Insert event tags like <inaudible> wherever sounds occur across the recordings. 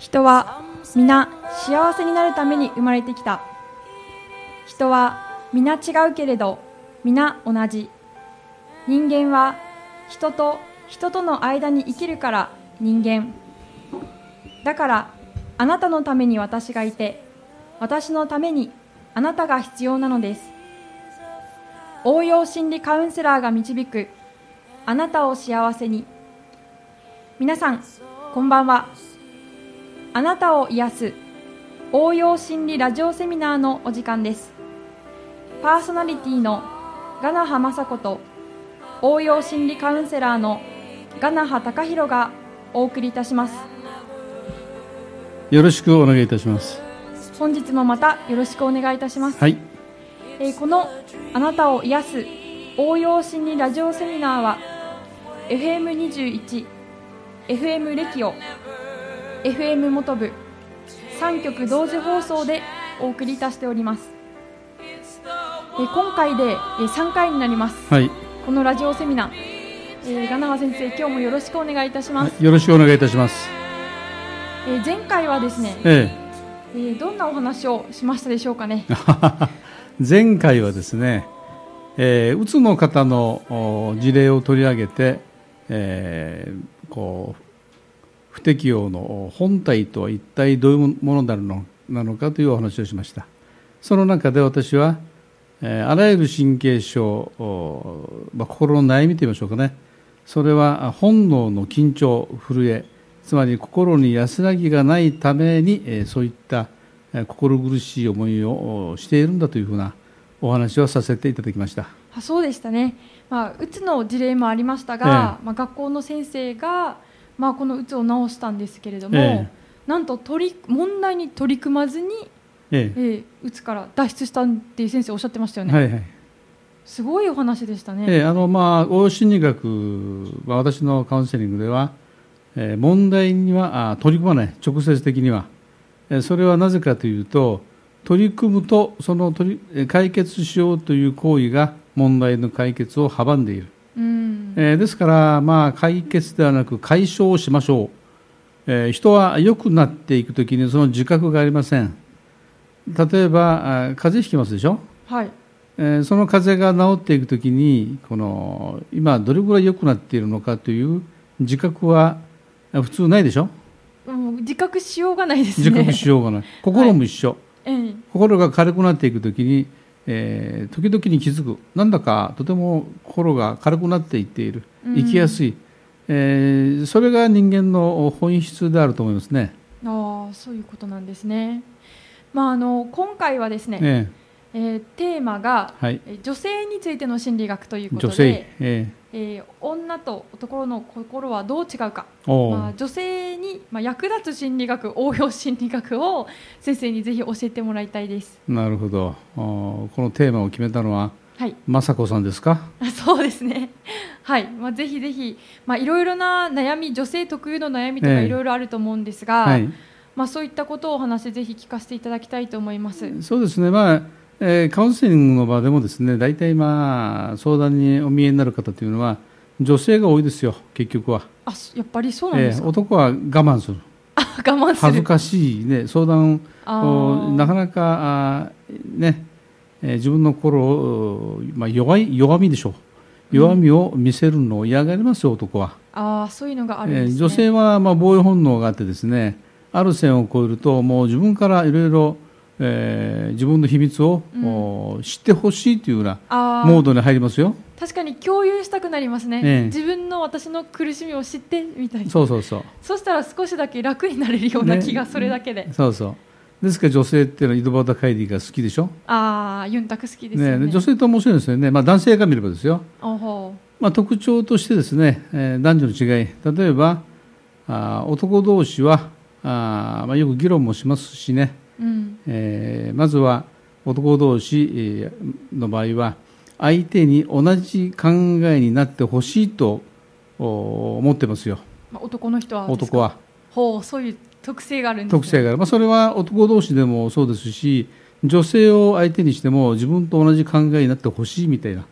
人は皆幸せになるために生まれてきた。人は皆違うけれど皆同じ。人間は人と人との間に生きるから人間。だからあなたのために私がいて私のためにあなたが必要なのです。応用心理カウンセラーが導くあなたを幸せに。皆さんこんばんは。あなたを癒す応用心理ラジオセミナーのお時間です。パーソナリティのガナハ雅子と応用心理カウンセラーのガナハ隆弘がお送りいたします。よろしくお願いいたします。本日もまたよろしくお願いいたします、はい。えーこのあなたを癒す応用心理ラジオセミナーは FM21、FM レキオ、FM モトブ3局同時放送でお送りいたしております、えー今回で、えー3回になります。はい、このラジオセミナー、えー、ガナハ先生今日もよろしくお願いいたします、はいよろしくお願いいたします。えー前回はですね、ええ。ーどんなお話をしましたでしょうかね。え <laughs> 前回はですね、えーうつの方のお事例を取り上げて、えーこう不適応の本体とは一体どういうものなのなのかというお話をしました。その中で私は、えーあらゆる神経症、おまあ、心の悩みといいましょうかね。それは本能の緊張震えつまり心に安らぎがないために、えーそういったえー心苦しい思いをおしているんだというふうなお話をさせていただきました。あそうでしたね、まあ、うつの事例もありましたが、まあ、学校の先生が、まあ、このうつを治したんですけれども、えなんと取り問題に取り組まずに、ええ。ーうつから脱出したっていう先生おっしゃってましたよね、えはいはい。すごいお話でしたね、ええあのまあ応用心理学は私のカウンセリングでは、えー問題にはあ取り組まない。直接的には、えーそれはなぜかというと取り組むとその取りえー解決しようという行為が問題の解決を阻んでいる、うん。えーですから、まあ、解決ではなく解消をしましょう、えー人は良くなっていくときにその自覚がありません。例えばあ風邪ひきますでしょ？はい。えーその風邪が治っていくときにこの今どれぐらい良くなっているのかという自覚はあ普通ないでしょ？自覚しようがないですね。自覚しようがない。心も一緒、ええ。心が軽くなっていくときに、えー時々に気づく。なんだかとても心が軽くなっていっている。うん。生きやすい、えーそれが人間の本質であると思いますね。ああそういうことなんですね、まあ、あの今回はですね、ええーテーマが、えはい、えー女性についての心理学ということで女性、ええー女と男の心はどう違うか、まあ、女性に、まあ、役立つ心理学応用心理学を先生にぜひ教えてもらいたいです。なるほど。このテーマを決めたのははい。雅子さんですか？あ <laughs> そうですね。はい、まあ、ぜひぜひ、まあ、いろいろな悩み女性特有の悩みとかええ。いろいろあると思うんですが、はい。まあ、そういったことをお話ぜひ聞かせていただきたいと思います。そうですね、まあえーカウンセリングの場でもですね大体、まあ、相談にお見えになる方というのは女性が多いですよ、結局は、あそやっぱりそうなんえですか、ー男は我慢する、あ我慢する。恥ずかしい、ね、相談をなかなか、あーねえー自分の心を、まあ、弱い弱みでしょう、弱みを見せるのを嫌がりますよ、男は。あーそういうのがあるんえです、ね。ー女性はまあ防衛本能があってですねある線を越えるともう自分からいろいろえー自分の秘密を、うん。お知ってほしいというようなモードに入りますよ。確かに共有したくなりますね、ええ。自分の私の苦しみを知ってみたいな。そうそうそう。そしたら少しだけ楽になれるような気がそれだけで、そうそう。ですから女性っていうのは井戸端会議が好きでしょ、ああユンタク好きですよね。ね女性って面白いですよね、まあ、男性が見ればですよ、まあ、特徴としてですね、えー男女の違い。例えばあー男同士はあー、まあ、よく議論もしますしねううん。えーまずは男同士えーの場合は相手に同じ考えになってほしいとお思ってますよ。まあ、男の人は男は。ほうそういう特性があるんです、ね、特性がある、まあ、それは男同士でもそうですし女性を相手にしても自分と同じ考えになってほしいみたいな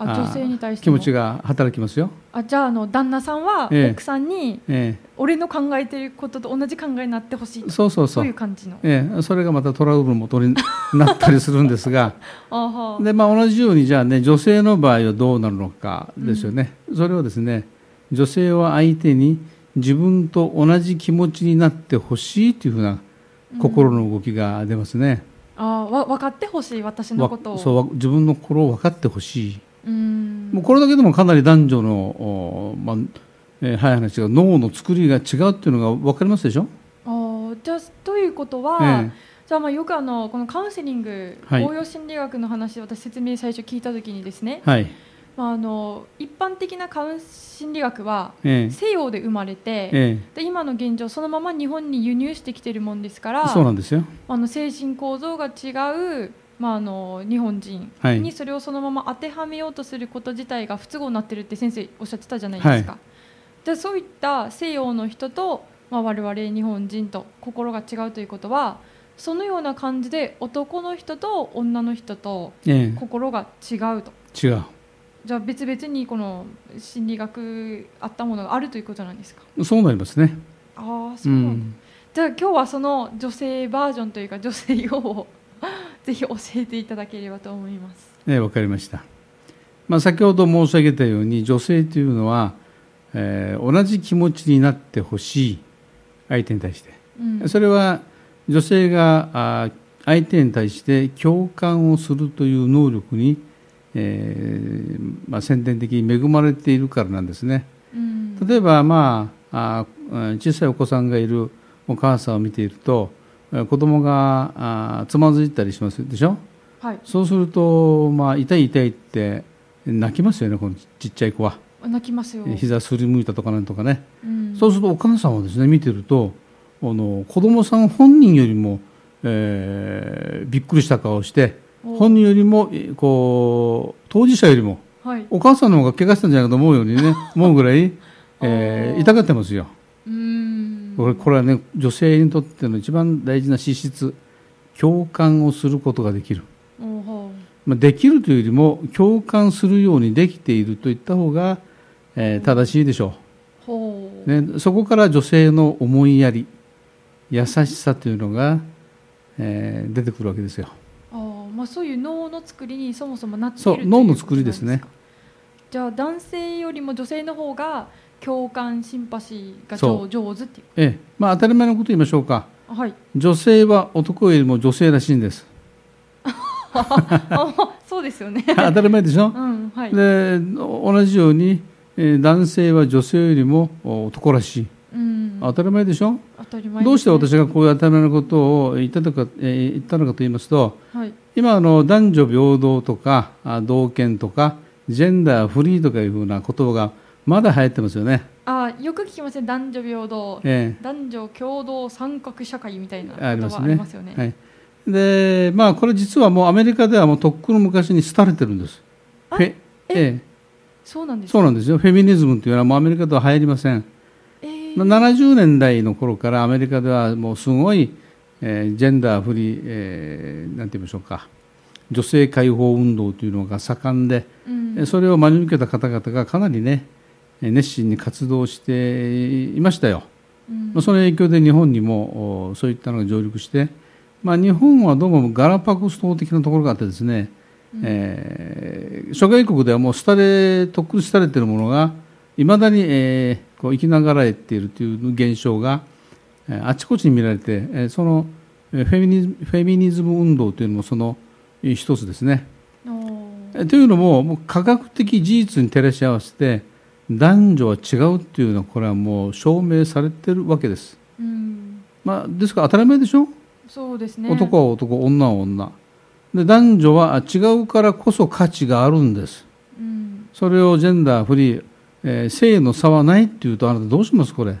あ女性に対して気持ちが働きますよ。あじゃああの旦那さんはええ。奥さんに、え俺の考えてることと同じ考えになってほしいえ、と。そうそうそう。いう。感じの？ええ、それがまたトラブルの元になったりするんですが、<laughs> でまあ、同じようにじゃあね女性の場合はどうなるのかですよね、それをですね女性は相手に自分と同じ気持ちになってほしいというふうな心の動きが出ますね、あわ分かってほしい私のわことを。そうわ自分の心を分かってほしい、うんもうこれだけでもかなり男女の、おまあえー早い話が脳の作りが違うっていうのが分かりますでしょ、あじゃあということは、えじゃあまあよくあのこのカウンセリング、はい。応用心理学の話私説明最初聞いた時にですね、えはい。まあ、あの一般的なカウン心理学はええ。西洋で生まれて、えで今の現状そのまま日本に輸入してきてるもんですかえらそうなんですよ。あの精神構造が違う、まあ、あの日本人はい。にそれをそのまま当てはめようとすること自体が不都合になってるって先生おっしゃってたじゃないですか、じゃあそういった西洋の人と、まあ、我々日本人と心が違うということはそのような感じで男の人と女の人とえ心が違うと。え違う。じゃあ別々にこの心理学あったものがあるということなんですか？そうなりますね。ああそううん。じゃあ今日はその女性バージョンというか女性用をぜひ教えていただければと思います。ええ、わかりました。まあ、先ほど申し上げたように、女性というのは、えー同じ気持ちになってほしい、相手に対して。うん、それは、女性があ相手に対して共感をするという能力に、えーまあ、先天的に恵まれているからなんですね。うん、例えば、まあ、あうん小さいお子さんがいるお母さんを見ていると、えー子供があつまずいたりしますでしょ？はい、そうすると、まあ、痛い痛いって泣きますよね、このちっちゃい子は。泣きますよ。膝すりむいたとかなんとかね。うん、そうするとお母さんはですね、見てると、あの子供さん本人よりも、えーびっくりした顔をして、お本人よりも、えこう、当事者よりも、はい、お母さんの方が怪我したんじゃないかと思うようにね、<laughs> 思うぐらい、えー痛がってますよ。うん、これはね、女性にとっての一番大事な資質、共感をすることができる。まあ、できるというよりも共感するようにできているといった方が、えー正しいでしょう。ね、そこから女性の思いやり優しさというのが、えー出てくるわけですよ。あー。まあそういう脳の作りにそもそもなっているそう脳の作りですね。じゃあ男性よりも女性の方が共感シンパシーがそ上上手っていう。ええ。まあ、当たり前のこと言いましょうか。あはい。女性は男よりも女性らしいんです。あそうですよね。<laughs> 当たり前でしょ？うんはい。で同じように、えー男性は女性よりもお男らしい。うん。当たり前でしょ？当たり前ね。どうして私がこういう当たり前のことを言ったのか,、えー言ったのかと言いますとはい。今あの男女平等とかあ同権とかジェンダーフリーとかいうふうな言葉がまだ流行ってますよね、あよく聞きますね。男女平等。え男女共同三角社会みたいなえ言葉あありますよね。はい、でまあこれ実はもうアメリカではもうとっくの昔に廃れてるんです。ええそうなんですそうなんですよ。フェミニズムというのはもうアメリカでは流行りません、えーまあ70年代の頃からアメリカではもうすごい、えージェンダーフリー、えーなんて言いましょうか。女性解放運動というのが盛んで、うん。えそれを真に受けた方々がかなりねえ熱心に活動していましたよ、うん。まあその影響で日本にもおそういったのが上陸して、まあ、日本はどうもガラパゴス島的なところがあってですね、うん。えー諸外国ではもう廃れとっくに廃れているものがいまだに、えーこう生きながらえているという現象が、えーあちこちに見られて、えーそのえーフェミニズムフェミニズム運動というのもそのえー一つですね。というのももう科学的事実に照らし合わせて男女は違うっていうのはこれはもう証明されてるわけです、うん。まあ、ですから当たり前でしょ、そうですね。男は男女は女。で男女は違うからこそ価値があるんです。うん。それをジェンダーフリー、えー性の差はないっていうとあなたどうしますこれ？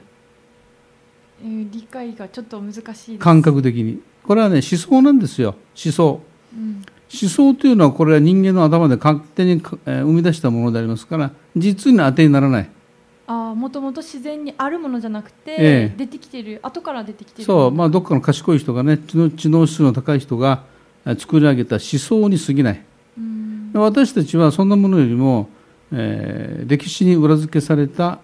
えー理解がちょっと難しい感覚的に。これはね思想なんですよ。思想。うん思想というのはこれは人間の頭で勝手に生み出したものでありますから実に当てにならない。ああもともと自然にあるものじゃなくて、ええ。出てきてる後から出てきてる。そう、まあ、どっかの賢い人がね知能知能指数の高い人がえー作り上げた思想に過ぎない。うん。私たちはそんなものよりも、えー歴史に裏付けされた、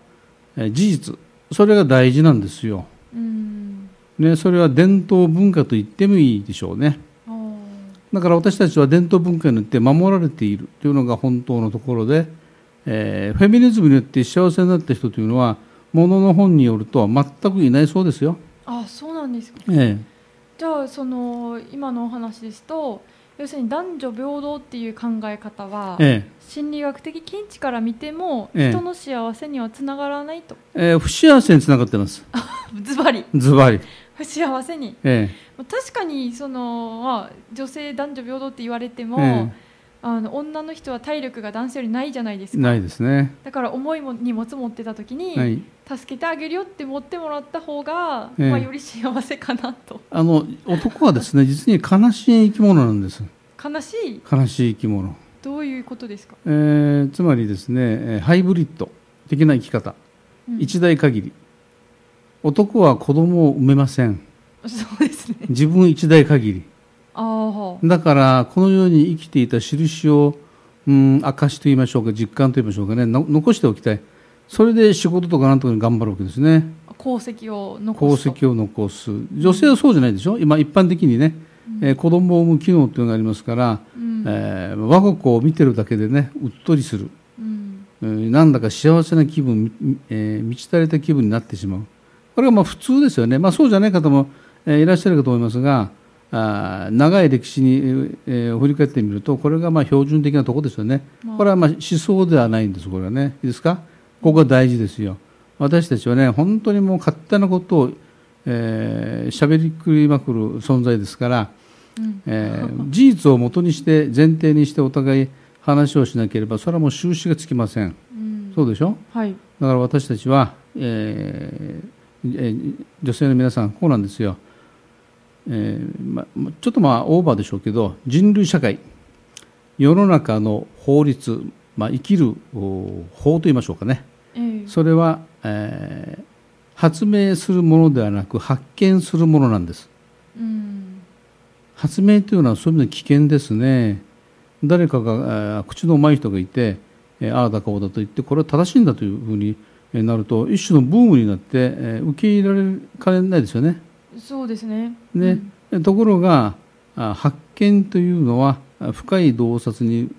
えー事実それが大事なんですよ、うん。ね、それは伝統文化と言ってもいいでしょうねだから私たちは伝統文化によって守られているというのが本当のところで、えーフェミニズムによって幸せになった人というのはものの本によると全くいないそうですよ、あそうなんですか。えじゃあその今のお話ですと要するに男女平等っていう考え方はええ。心理学的見地から見てもええ。人の幸せにはつながらないと。ええー不幸せにつながってます。<laughs> ズバリ。ズバリ、不幸せに。えまあ確かにその、まあ、女性男女平等って言われてえも、えあの女の人は体力が男性よりないじゃないですか。えないですね、だから重いも荷物持ってた時に、はい、助けてあげるよって持ってもらった方が、ええ。まあ、より幸せかなと。あの男はですね <laughs> 実に悲しい生き物なんです。悲しい？悲しい生き物、どういうことですか、えーつまりですねえーハイブリッド的な生き方、うん。一代限り男は子供を産めません。そうですね。自分一代限り。ああだからこの世に生きていた印を、うん、証と言いましょうか実感と言いましょうかね。の残しておきたい。それで仕事とかなんとかに頑張るわけですね。功績を残功すと。績を残す。女性はそうじゃないでしょ？今一般的にね、えー子供を産む機能というのがありますから、うん。えー我が子を見てるだけでねうっとりする、うん。えーなんだか幸せな気分、みえー満ち足りた気分になってしまうこれがまあ普通ですよね、まあ、そうじゃない方も、えーいらっしゃるかと思いますがあー長い歴史に、えー振り返ってみるとこれがまあ標準的なところですよね。まあ。これはまあ思想ではないんですこれはね。いいですか？ここが大事ですよ。私たちはね本当にもう勝手なことをえー喋りくりまくる存在ですから、うん。えー事実をもとにして前提にしてお互い話をしなければそれはもう収拾がつきません。うん。そうでしょ？はい。だから私たちは、えーえー女性の皆さんこうなんですよ、えーままちょっとまあオーバーでしょうけど人類社会。世の中の法律、まあ、生きるお法といいましょうかね。ええ。それは、えー発明するものではなく発見するものなんです。うん。発明というのはそういう意味で危険ですね。誰かが、えー口のうまい人がいて、えーああだこうだと言ってこれは正しいんだというふうにえーなると一種のブームになって、えー受け入れられかねないですよね。そうですね。ね、ところがあ発見というのはあ深い洞察に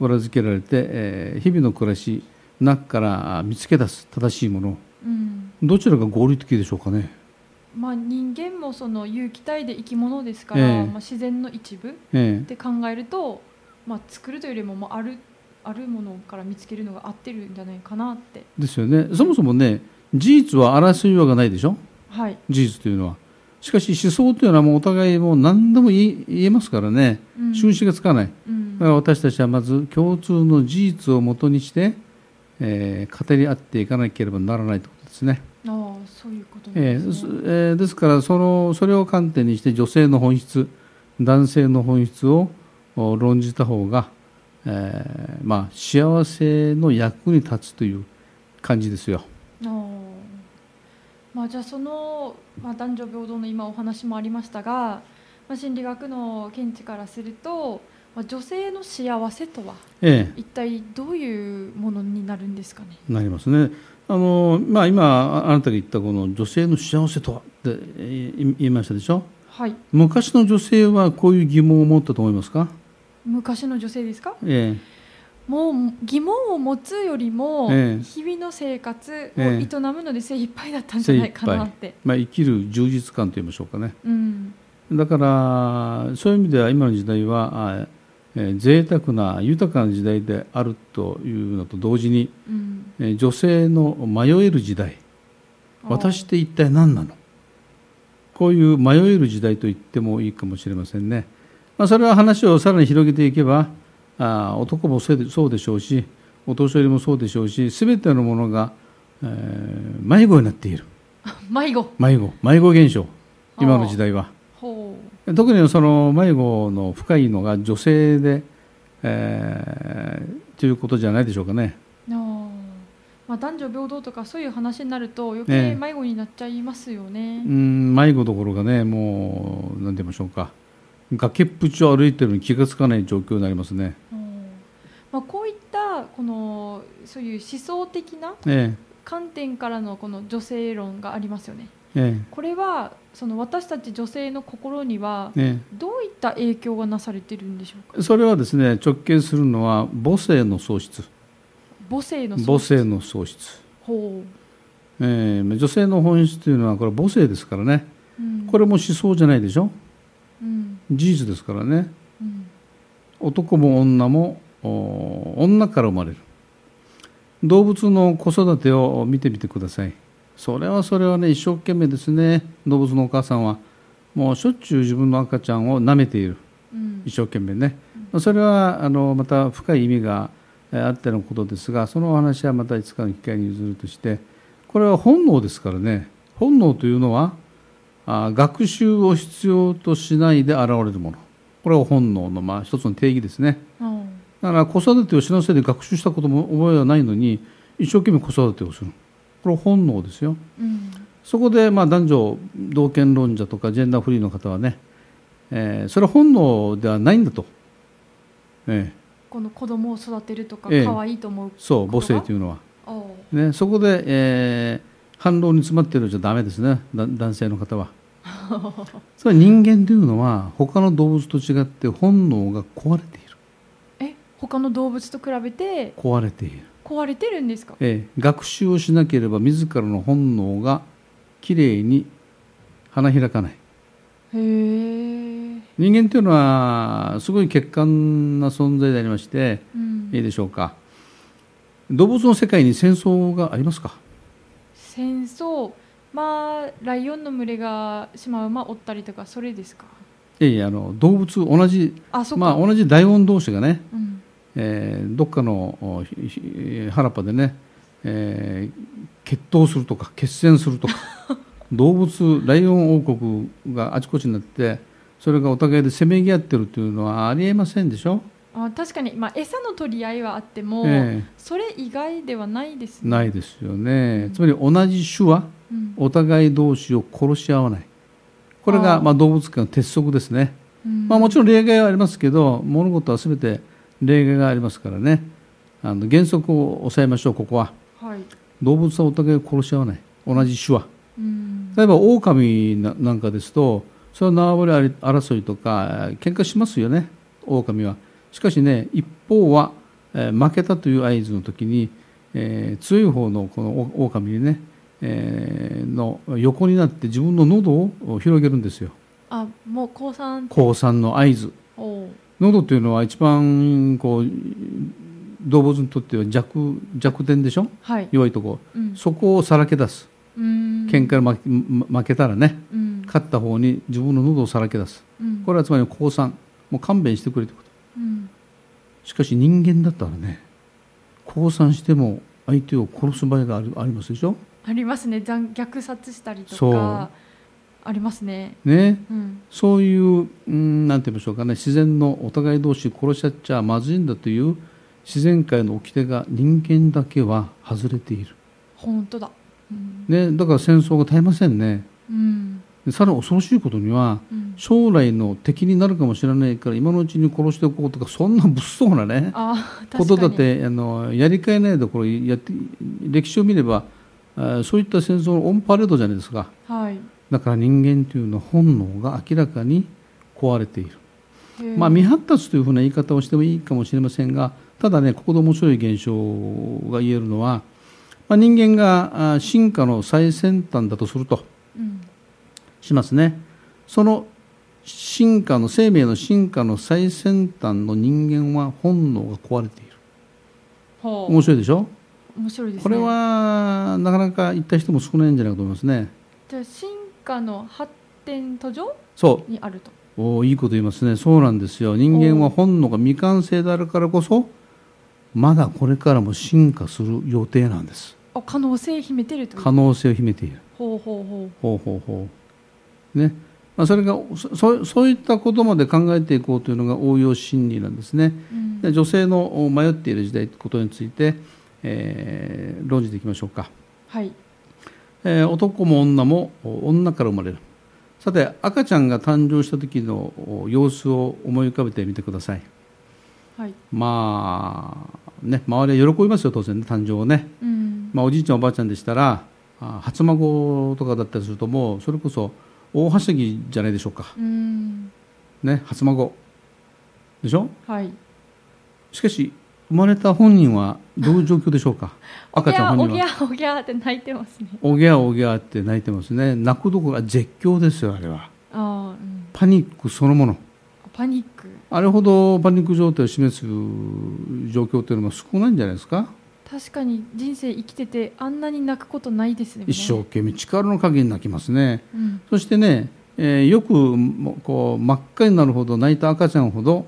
裏付けられて、えー日々の暮らしの中からあ見つけ出す正しいもの。うん。どちらが合理的でしょうかね、まあ、人間もその有機体で生き物ですから、ええ。まあ、自然の一部っえ。て考えると、まあ、作るというよりももうあるあるものから見つけるのが合ってるんじゃないかなって。えですよね。そもそもね事実は争いようがないでしょ？はい、事実というのは。しかし思想というのはもうお互いもう何でも言えますからね。うん。収拾がつかない。うん。だから私たちはまず共通の事実をもとにして、えー語り合っていかなければならないということですね、ああそういうことですね、ーそえーですからそのそれを観点にして女性の本質男性の本質をお論じた方が、えーまあ、幸せの役に立つという感じですよ。まあ、じゃあその、まあ、男女平等の今お話もありましたが、まあ、心理学の見地からすると、まあ、女性の幸せとはえ一体どういうものになるんですかね？えなりますね。あのまあ、今あなたが言ったこの女性の幸せとはってえー言いましたでしょ？はい昔の女性はこういう疑問を持ったと思いますか、昔の女性ですか？えもう疑問を持つよりもええ。日々の生活をええ。営むので精一杯だったんじゃないかなって、まあ、生きる充実感といいましょうかね。うん。だからそういう意味では今の時代はあえー贅沢な豊かな時代であるというのと同時に、うん、えー女性の迷える時代私って一体何なの？こういう迷える時代と言ってもいいかもしれませんね、まあ、それは話をさらに広げていけばあ男もそうでしょうしお年寄りもそうでしょうし全てのものが、えー迷子になっている。<laughs> 迷子。迷子。迷子現象。今の時代は。ほ特にその迷子の深いのが女性で、えーということじゃないでしょうかね。まあ、男女平等とかそういう話になると余ええ。計迷子になっちゃいますよね。う。ん迷子どころかねもう何て言いましょうか崖っぷちを歩いてるのに気がつかない状況になりますね、うん。まあ、こういったこのそういう思想的なえ観点からのこの女性論がありますよね。ええ。これはその私たち女性の心にはええ。どういった影響がなされてるんでしょうか？えそれはですね直結するのは母性の喪失。母性の母性の喪失、ほええ。女性の本質というのはこれは母性ですからね。う、うん、これも思想じゃないでしょ？うん事実ですからね。うん。男も女もお女から生まれる。動物の子育てを見てみてください。それはそれはね一生懸命ですね。動物のお母さんはもうしょっちゅう自分の赤ちゃんを舐めている。うん。一生懸命ね。それはあのまた深い意味がえーあってのことですがそのお話はまたいつかの機会に譲るとしてこれは本能ですからね。本能というのはあ学習を必要としないで現れるもの。これは本能のまあ一つの定義ですね。ああだから子育てをしなせいで学習したことも覚えはないのに一生懸命子育てをする。これは本能ですよ。うん。そこでまあ男女同権論者とかジェンダーフリーの方はね、えーそれは本能ではないんだと、ええ。この子供を育てるとかええ。可愛いと思う、そう母性というのは、あね、そこで、えー反論に詰まっているじゃダメですね。だ男性の方は <laughs> それは人間というのは他の動物と違って本能が壊れている。あえ他の動物と比べて？壊れている、壊れてるんですか？ええ学習をしなければ自らの本能がきれいに花開かない。へえ、人間というのはすごい欠陥な存在でありましてうん。いいでしょうか。動物の世界に戦争がありますか？戦争まあライオンの群れがシマウマ追ったりとかそれですか？いやいやあの動物同じあそっか、まあ同じ大音同士がね、うん、えーどっかの原っぱでね、えー決闘するとか決戦するとか <laughs> 動物ライオン王国があちこちになってそれがお互いでせめぎ合ってるというのはありえませんでしょ、あ確かに、まあ、餌の取り合いはあっても、えそれ以外ではないですえね。ないですよね。つまり同じ種はうんお互い同士を殺し合わない。これがまあ動物界の鉄則ですね、うん。まあ、もちろん例外はありますけど物事は全て例外がありますからね。あの原則を抑えましょうここは。はい。動物はお互いを殺し合わない。同じ種はうん。例えば狼ななんかですとそれは縄張り争いとか喧嘩しますよね。狼は。しかしね一方は、えー負けたという合図の時に、えー強い方のこのお狼にね、えーの横になって自分の喉を広げるんですよ。あもう降参降参の合図。喉というのは一番こう動物にとっては弱弱点でしょ？はい、弱いとこ。うん、そこをさらけ出す。うん。喧嘩で負けたらね。うん。勝った方に自分の喉をさらけ出す。うん。これはつまり降参もう勘弁してくれということ。うん。しかし人間だったらね降参しても相手を殺す場合がありますでしょ？ありますね。残虐殺したりとかありますね。ね。うん。そういううんなんて言いましょうかね。自然のお互い同士殺し合っちゃまずいんだという自然界の掟が人間だけは外れている、本当だ。うん、ね、だから戦争が絶えませんね。うん。でさらに恐ろしいことにはうん、将来の敵になるかもしれないから今のうちに殺しておこうとかそんな物騒なね。ことだってあのやりかえないでこれやって歴史を見ればそういった戦争のオンパレードじゃないですか。はい。だから人間というのは本能が明らかに壊れている、まあ、未発達というふうな言い方をしてもいいかもしれませんがただねここで面白い現象が言えるのは、まあ、人間が進化の最先端だとするとうん。しますね。その進化の生命の進化の最先端の人間は本能が壊れている。面白いでしょ？面白いですね。これはなかなか言った人も少ないんじゃないかと思いますね。じゃあ進化の発展途上？そにあると。うおーいいこと言いますね。そうなんですよ。人間は本能が未完成であるからこそまだこれからも進化する予定なんです。あ可能性秘めてると可能性を秘めている。ほうほうほほうほうほう。ね。まあ、それがそそうそういったことまで考えていこうというのが応用心理なんですね。う、うん。で女性の迷っている時代ということについて、えー論じていきましょうか。はい。えー男も女もお女から生まれる。さて赤ちゃんが誕生した時のお様子を思い浮かべてみてください。はい。まあね周りは喜びますよ当然ね誕生をね、うん。まあ、おじいちゃんおばあちゃんでしたらあ初孫とかだったりするともうそれこそ大はしゃぎじゃないでしょうか。うん。ね初孫。でしょ？はい。しかし生まれた本人はどういう状況でしょうか？赤ちゃん本人は。おぎゃおぎゃって泣いてますね。おぎゃおぎゃって泣いてますね。泣くどころか絶叫ですよあれは。ああ、うん、パニックそのもの。パニック。あれほどパニック状態を示す状況というのも少ないんじゃないですか？確かに人生生きててあんなに泣くことないですよね。一生懸命力の限り泣きますね。うん。そしてね、えーよくもこう真っ赤になるほど泣いた赤ちゃんほど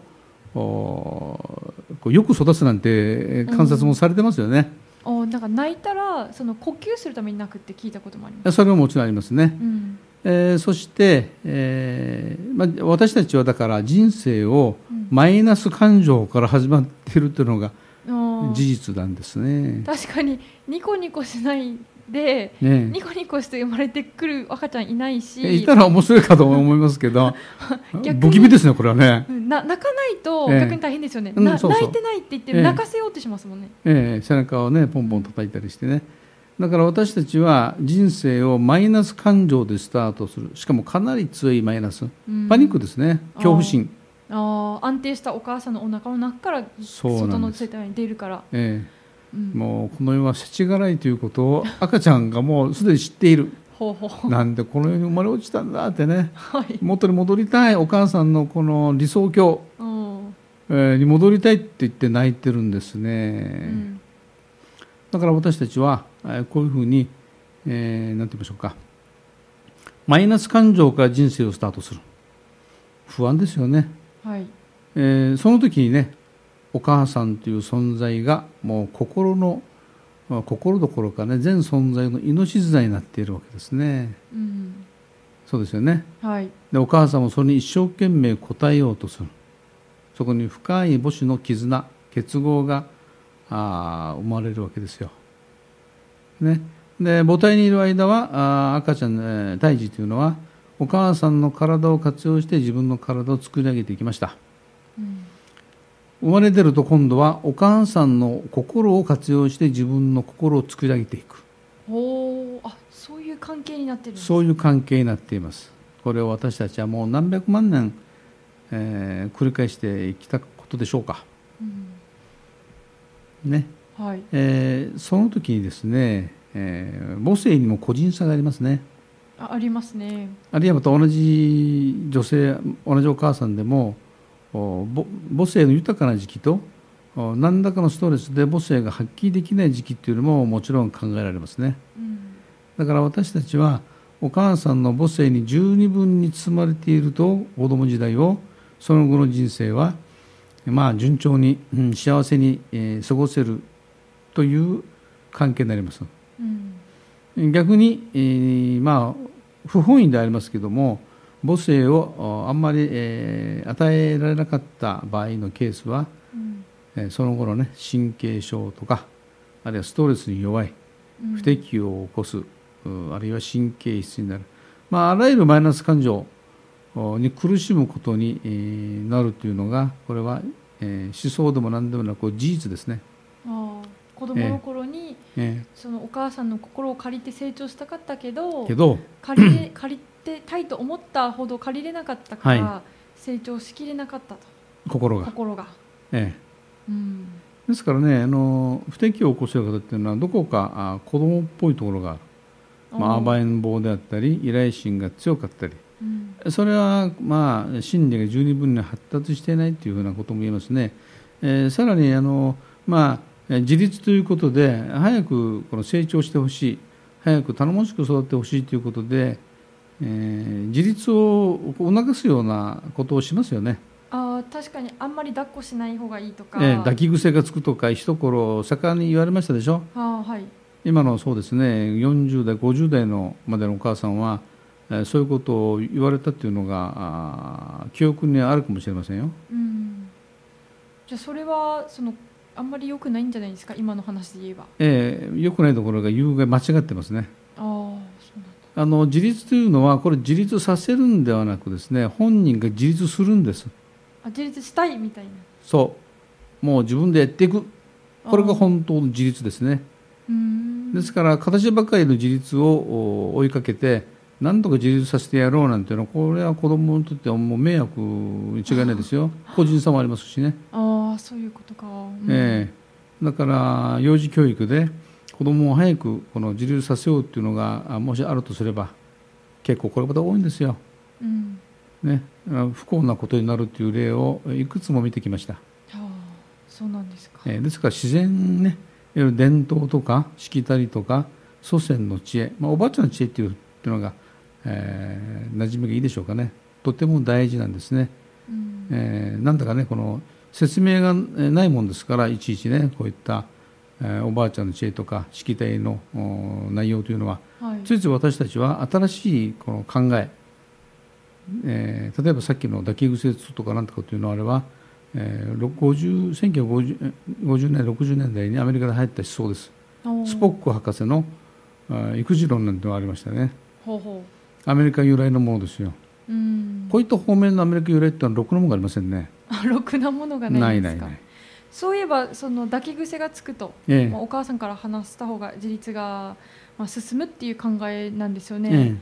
よく育つなんて観察もされてますよね、おなんか泣いたらその呼吸するために泣くって聞いたこともあります。それはもちろんありますね、うん。えーそして、えーまあ、私たちはだから人生をうん。マイナス感情から始まっているというのが事実なんですね。確かにニコニコしないでねニコニコして生まれてくる赤ちゃんいないし。えいたら面白いかと思いますけど。<laughs> 逆に。不気味ですねこれはね、うん。な泣かないとええ。逆に大変ですよね、うんそうそう。な泣いてないって言ってええ。泣かせようとしますもんね、ええ背中をねポンポン叩いたりしてね。だから私たちは人生をマイナス感情でスタートする。しかもかなり強いマイナス。うん。パニックですね。恐怖心、あー。安定したお母さんのお腹の中から外の世界に出るから、えうん。えもうこの世は世知辛いということを <laughs> 赤ちゃんがもうすでに知っている。なんでこの世に生まれ落ちたんだってね。はい、元に戻りたいお母さんのこの理想郷、うん。えーに戻りたいって言って泣いてるんですうね、ん。だから私たちはえーこういうふうに、えーなんて言いましょうか。マイナス感情から人生をスタートする。不安ですよね、はい。えーその時にねお母さんという存在がもう心のまあ心どころかね全存在の命綱になっているわけですね。うん。そうですよね。はい。でお母さんもそれに一生懸命応えようとする。そこに深い母子の絆結合があー生まれるわけですよ、ね、で母体にいる間はあー赤ちゃん、えー胎児というのはお母さんの体を活用して自分の体を作り上げていきました。うん生まれ出ると今度はお母さんの心を活用して自分の心を作り上げていく。おーあそういう関係になってるそういう関係になっています。これを私たちはもう何百万年、えー繰り返してきたことでしょうか。うん。ね。はい。えーその時にですね、えー母性にも個人差がありますね。あありますね。あるいはまた同じ女性同じお母さんでもお母母性の豊かな時期とお何らかのストレスで母性が発揮できない時期っていうのももちろん考えられますね。うん。だから私たちはお母さんの母性に十二分に包まれていると子供時代をその後の人生はまあ順調に、うん幸せに、えー過ごせるという関係になります。うん。逆に、えーまあ不本意でありますけども母性をああんまり、えー与えられなかった場合のケースは、うん。えーその頃ね神経症とかあるいはストレスに弱いうん。不適応を起こす、うあるいは神経質になる、まあ、あらゆるマイナス感情おに苦しむことに、えーなるというのがこれは、えー思想でも何でもなく事実ですね、あー子供の頃に、えそのお母さんの心を借りて成長したかったけどーけど借りれ借りてたいと思ったほど借りれなかったから、は成長しきれなかったと。心が、心が、えうん、ーですからねあの不適応を起こしている方っていうのはどこかあ子供っぽいところがある、まあ、暴れん坊であったり依頼心が強かったり。うん。それはまあ心理が十二分に発達していないというふうなことも言えますね。えーさらにあの、まあ、えー自立ということで早くこの成長してほしい。早く頼もしく育ってほしいということで、えー自立を促すようなことをしますよね。あー確かにあんまり抱っこしない方がいいとか、えー抱き癖がつくとか一頃盛んに言われましたでしょ？あーはい今のそうですね40代50代のまでのお母さんは、えーそういうことを言われたっていうのが記憶にあるかもしれませんよ。うんじゃあそれはそのあんまり良くないんじゃないですか今の話で言えばえー、良くないところが有害間違ってますねあああの自立というのはこれ自立させるんではなくですね本人が自立するんです。あ自立したいみたいな。そもう自分でやっていく。これが本当の自立ですね。うん。ですから形ばかりの自立をお追いかけて何とか自立させてやろうなんていうのはこれは子供にとってはもう迷惑に違いないですよ。個人差もありますしね、ああそういうことか、うん。ええ。だから幼児教育で子供を早くこの自立させようっていうのがあもしあるとすれば結構これまた多いんですよ、うん。ね、あ不幸なことになるっていう例をいくつも見てきました、はあそうなんですか、ええですから自然ね伝統とかしきたりとか祖先の知恵、まあ、おばあちゃんの知恵っていうのが、えー、馴染みがいいでしょうかね。とても大事なんですね、うん。えーなんだかねこの説明がえーないもんですからいちいちねこういった、えーおばあちゃんの知恵とかしきたりのお内容というのははい。ついつい私たちは新しいこの考ええー例えばさっきの抱き癖とかなんとかというのはあれは、えー、50 1950 50年60年代にアメリカで流行った思想です。スポック博士の育児論なんてのがありましたね。アメリカ由来のものですよ。ううん。こういった方面のアメリカ由来ってのはろくなものがありませんね。あ <laughs> ろくなものがなないいんですか？ないないそういえばその抱き癖がつくと、ええ。まあ、お母さんから話した方が自立が、まあ、進むっていう考えなんですよね、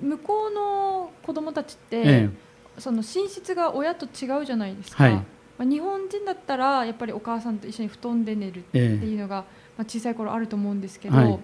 え向こうの子供たちって、ええ。その寝室が親と違うじゃないですか、はい。まあ、日本人だったらやっぱりお母さんと一緒に布団で寝るってええいうのが、まあ、小さい頃あると思うんですけど、はい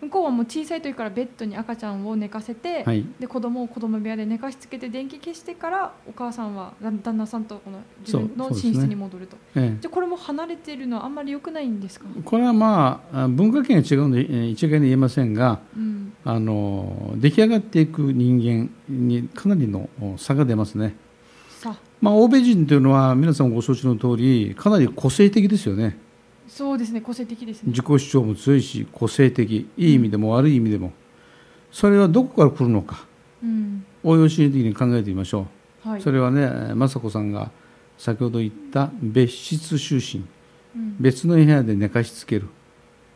向こうはもう小さい時からベッドに赤ちゃんを寝かせて、はい。で子供を子供部屋で寝かしつけて電気消してからお母さんは旦旦那さんとこの自分の寝室に戻ると、ええ。じゃあこれも離れているのはあんまり良くないんですか、これはまああ文化圏が違うのでえー一概に言えませんがうん、あの出来上がっていく人間にかなりのお差が出ますね、まあ、欧米人というのは皆さんご承知の通りかなり個性的ですよねそうですね個性的ですね。自己主張も強いし個性的。いい意味でも悪い意味でも。それはどこから来るのか。うん。応用心理的に考えてみましょう、はい。それはね雅子さんが先ほど言った別室就寝。うん。別の部屋で寝かしつける。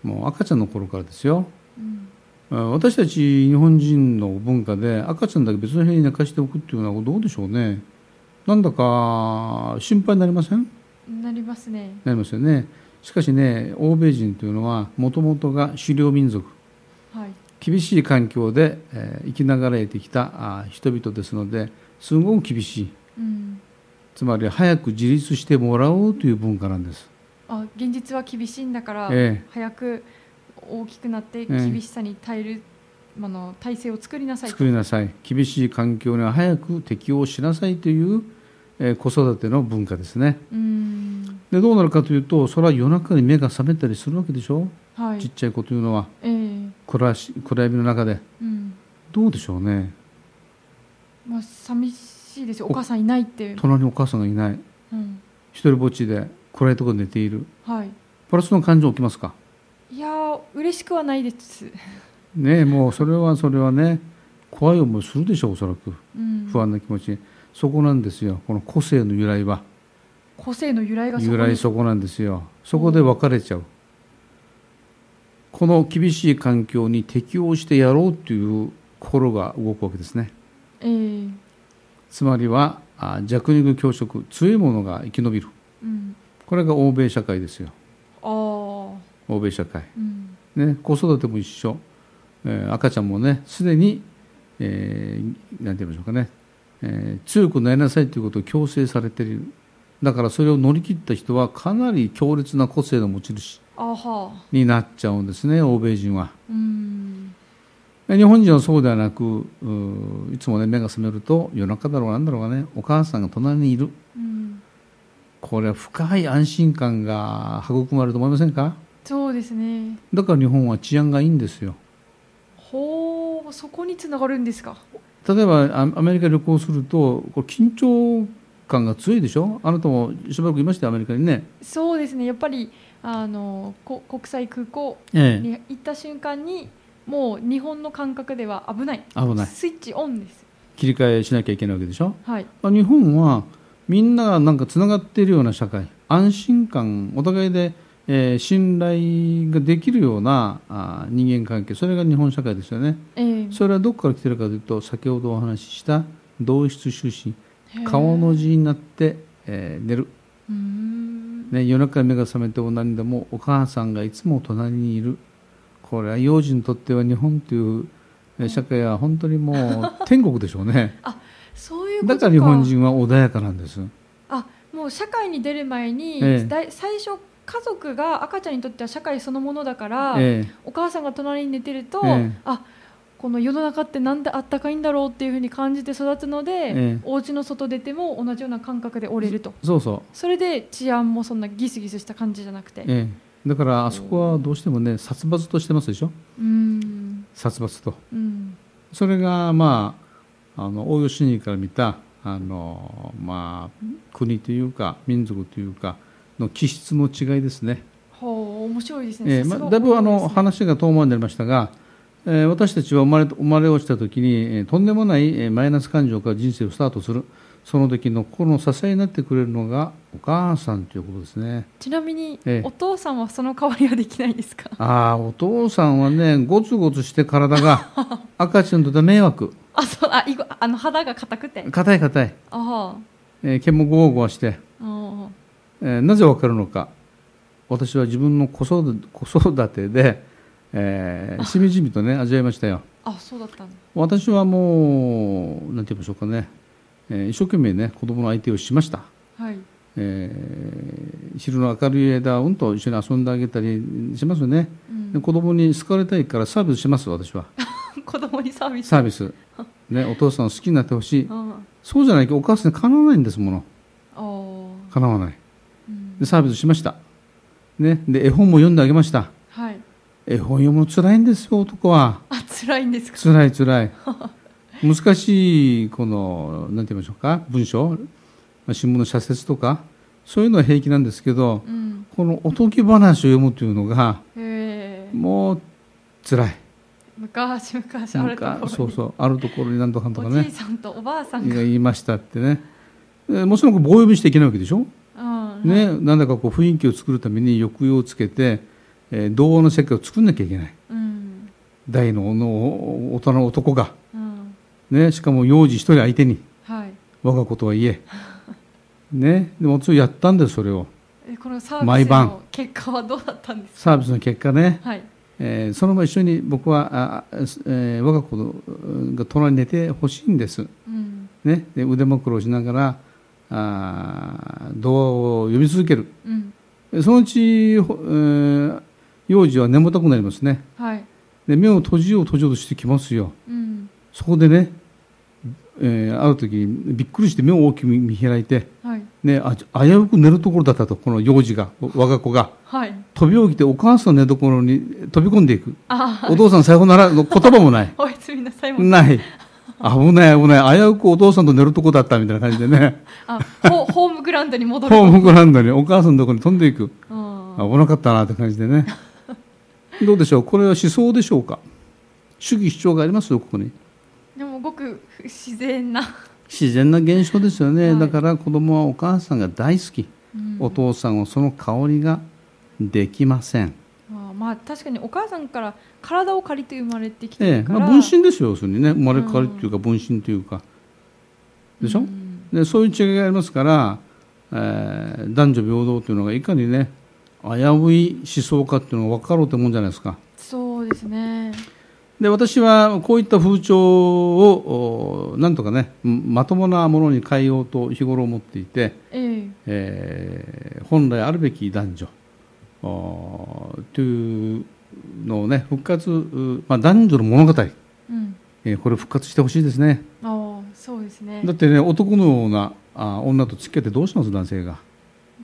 もう赤ちゃんの頃からですよ。うん。あ私たち日本人の文化で赤ちゃんだけ別の部屋に寝かしておくっていうのはどうでしょうね。なんだか心配になりません？なりますね。なりますよねしかしね欧米人というのはもともとが狩猟民族。はい。厳しい環境で、えー生きながらえてきたあ人々ですのですごく厳しい。うん。つまり早く自立してもらおうという文化なんです。あ現実は厳しいんだから、え早く大きくなってえ。厳しさに耐える、あの体制を作りなさいと。作りなさい。厳しい環境には早く適応しなさいという、えー子育ての文化ですね。うん。でどうなるかというとそれは夜中に目が覚めたりするわけでしょ、はい。ちっちゃい子というのは。ええ。暗し暗闇の中で。うん。どうでしょうね？まあ寂しいですよ。お母さんいないって。隣にお母さんがいない。うん。一人ぼっちで暗いところで寝ている。はい。プラスの感情起きますか？いやー嬉しくはないです、ねえもうそれはそれはね怖い思いするでしょうおそらく。うん、不安な気持ちそこなんですよ。この個性の由来は。個性の由来がそこに。由来そこなんですよ。そこで別れちゃう。この厳しい環境に適応してやろうという心が動くわけですね。ええ。つまりはあ弱肉強食強いものが生き延びる。うん。これが欧米社会ですよ。欧米社会。うん。ね、子育ても一緒、えー赤ちゃんもねすでに、えーなんて言いましょうかね、えー強くなりなさいということを強制されている。だからそれを乗り切った人はかなり強烈な個性の持ち主になっちゃうんですね欧米人は。日本人はそうではなくいつもね目が覚めると夜中だろうなんだろうがねお母さんが隣にいる。うん。これは深い安心感が育まれると思いませんか？そうですね。だから日本は治安がいいんですよ。ほうそこにつながるんですか？例えばアアメリカ旅行するとこれ緊張感が強いでしょ？あなたもしばらくいましたよアメリカにね、そうですね。やっぱりあのこ国際空港えに行った瞬間にもう日本の感覚では危ない。危ない。スイッチオンです。切り替えしなきゃいけないわけでしょ？はい。まあ日本はみんながなんかつながっているような社会安心感お互いで、えー信頼ができるようなあー人間関係それが日本社会ですよね。ええ。それはどこから来てるかというと先ほどお話しした同室就寝へえ顔の字になって、えー寝る。ね、夜中目が覚めても何でもお母さんがいつも隣にいる。これは幼児にとっては日本というえ社会は本当にもう天国でしょうね。<laughs> そういうことか。だから日本人は穏やかなんです。あもう社会に出る前に、え最初家族が赤ちゃんにとっては社会そのものだから、ええ。お母さんが隣に寝てると、ええ。あこの世の中ってなんであったかいんだろうっていうふうに感じて育つので、ええ。お家の外出ても同じような感覚で折れると。そうそうそれで治安もそんなギスギスした感じじゃなくて、ええ、だからあそこはどうしてもね殺伐としてますでしょ？うーん。殺伐と。うん。それがまああの大吉にから見たあの、まあ、国というか民族というかの気質の違いですね、ほう面白いですね、ええまだいぶあの話が遠回りになりましたが、えー私たちは生まれ生まれ落ちた時に、えーとんでもないえーマイナス感情から人生をスタートするその時の心の支えになってくれるのがお母さんということですね。ちなみに、ええ。お父さんはその代わりはできないですか？ああお父さんはねゴツゴツして体が <laughs> 赤ちゃんにとっては迷惑。あそうあいごあの肌が硬くて？硬い硬い、あえー毛もゴワゴワして、えーなぜわかるのか。私は自分の子育て子育てで、えーしみじみとね味わいましたよ。あそうだった私はもうなんて言いましょうかね、えー一生懸命ね子供の相手をしました、はい。えー昼の明るい間うんと一緒に遊んであげたりしますよね、うん。で子供に好かれたいからサービスします私は。<laughs> 子供にサービス？サービス、<laughs> ね、お父さんを好きになってほしい。あそうじゃないとお母さんにかなわないんですもの。かなわないサービスしました、ね、で絵本も読んであげました。はい。絵本読むの辛いんですよ男は。あ辛いんですか？辛い辛い。<laughs> 難しいこのなんて言いましょうか？文章？まあ新聞の社説とか？そういうのは平気なんですけどうん。このおとぎ話を読むというのがもう辛い。昔昔あるところに。そうそう。あるところになんとかんとかね。おじいさんとおばあさんが。言いましたってね。えーもちろん棒読みしちゃいけないわけでしょ？うんね、なんだかこう雰囲気を作るために抑揚をつけて、えー童話の世界を作んなきゃいけない。うん。大のの大人の男が、うん。ね、しかも幼児一人相手に。はい。我がことは言え、<laughs> ね、でも私やったんですそれを。えこのサービス毎晩。の結果はどうだったんですか？サービスの結果ね、はい。えーそのまま一緒に僕はあ、あえー我が子が隣に寝てほしいんです、うん。ね、で腕枕をしながらあー童話を読み続ける。うん。そのうち、ほえー幼児は眠たくなりますね。はい。で目を閉じよう閉じようとしてきますよ。うん。そこでね、えーある時びっくりして目を大きく見開いて、はい。ね、あ危うく寝るところだったとこの幼児が我が子が。はい。飛び起きてお母さんの寝所に飛び込んでいく。あお父さんさようならの言葉もない。<laughs> おやすみなさいもない危ない危ない。危うくお父さんと寝るとこだったみたいな感じでね。あホホームグラウンドに戻るホームグラウンドにお母さんのところに飛んでいく。うん。危なかったなって感じでね。<laughs> どうでしょう？これは思想でしょうか？主義主張があります？よここに？でもごく不自然な、自然な現象ですよね、はい。だから子供はお母さんが大好き、うん。お父さんはその香りができません、あまあ確かにお母さんから体を借りて生まれてきてええるから、まあ、分身ですよ要するにね。生まれ変わりっていうか分身というか。でしょ、うんでそういう違いがありますから、えー男女平等というのがいかにね危うい思想かっていうのが分かろうと思うんじゃないですか。そうですね。で私はこういった風潮をおなんとかねまともなものに変えようと日頃思っていて、ええ。えー本来あるべき男女。おというのをね復活、うまあ、男女の物語、うん。えーこれ復活してほしいですね。ああそうですね。だってね男のようなあ女と付き合ってどうします男性が？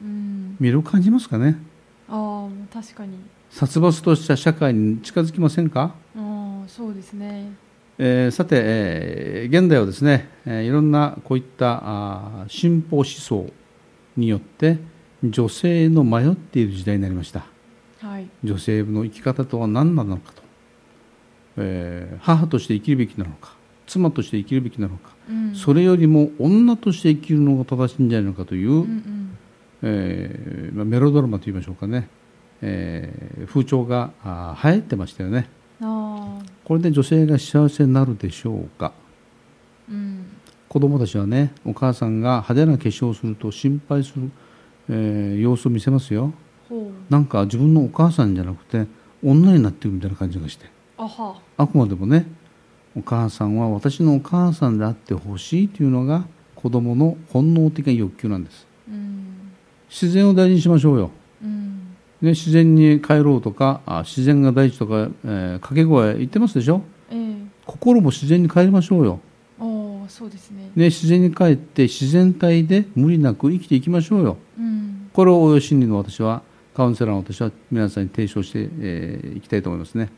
うん。魅力感じますかね。ああ確かに。殺伐とした社会に近づきませんか？ああそうですね。えーさて、えー現代はですね、えーいろんなこういったあー進歩思想によって女性の迷っている時代になりました。はい。女性の生き方とは何なのかと、えー母として生きるべきなのか妻として生きるべきなのか、うん。それよりも女として生きるのが正しいんじゃないのかという、うんうん。えーまあ、メロドラマといいましょうかね、えー風潮があー流行ってましたよね。これで女性が幸せになるでしょうか。うん。子供たちはねお母さんが派手な化粧をすると心配するえー様子を見せますよ。ほなんか自分のお母さんじゃなくて女になってるみたいな感じがして。うあは。あくまでもねお母さんは私のお母さんであってほしいというのが子供の本能的な欲求なんです。うん。自然を大事にしましょうよ、うん。ね、自然に帰ろうとかあ自然が大事とか、えー掛け声言ってますでしょ？ええ。心も自然に帰りましょうよ、そうですね。ね、自然に帰って自然体で無理なく生きていきましょうよ。うん。これを応用心理の私はカウンセラーの私は皆さんに提唱してい、えーいきたいと思いますね。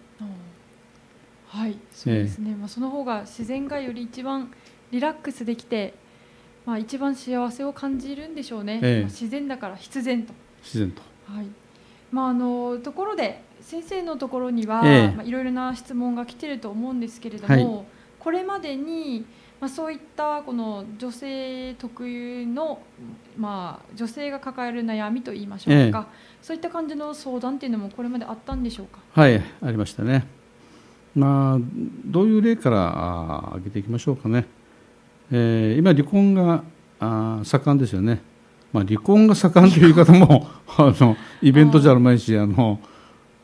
はいそうですね、まあ、その方が自然がより一番リラックスできて、まあ、一番幸せを感じるんでしょうね、ええ。まあ自然だから必然と。自然と。はい。まあ、あのところで先生のところには、ええ。まあ、いろいろな質問が来てると思うんですけれどはい。も、これまでに、まあ、そういったこの女性特有の、まあ、女性が抱える悩みといいましょうか、そういった感じの相談っていうのもこれまであったんでしょうか？はいありましたね。まあどういう例からあ挙げていきましょうかね、えー今離婚があ盛んですよね。まあ、離婚が盛んという言い方も <laughs> あのイベントじゃあるまいしあの